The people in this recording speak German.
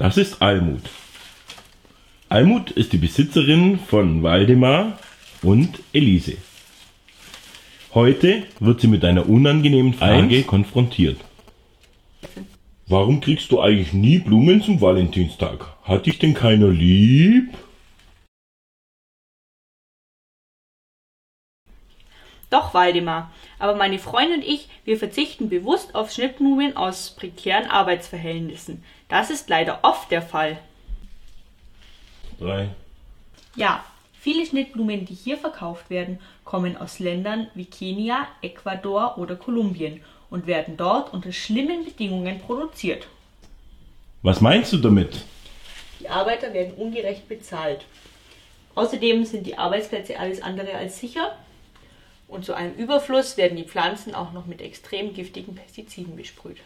Das ist Almut. Almut ist die Besitzerin von Waldemar und Elise. Heute wird sie mit einer unangenehmen Frage Eins. konfrontiert. Warum kriegst du eigentlich nie Blumen zum Valentinstag? Hat dich denn keiner lieb? Doch, Waldemar. Aber meine Freundin und ich, wir verzichten bewusst auf Schnittblumen aus prekären Arbeitsverhältnissen. Das ist leider oft der Fall. Drei. Ja, viele Schnittblumen, die hier verkauft werden, kommen aus Ländern wie Kenia, Ecuador oder Kolumbien und werden dort unter schlimmen Bedingungen produziert. Was meinst du damit? Die Arbeiter werden ungerecht bezahlt. Außerdem sind die Arbeitsplätze alles andere als sicher und zu einem Überfluss werden die Pflanzen auch noch mit extrem giftigen Pestiziden besprüht.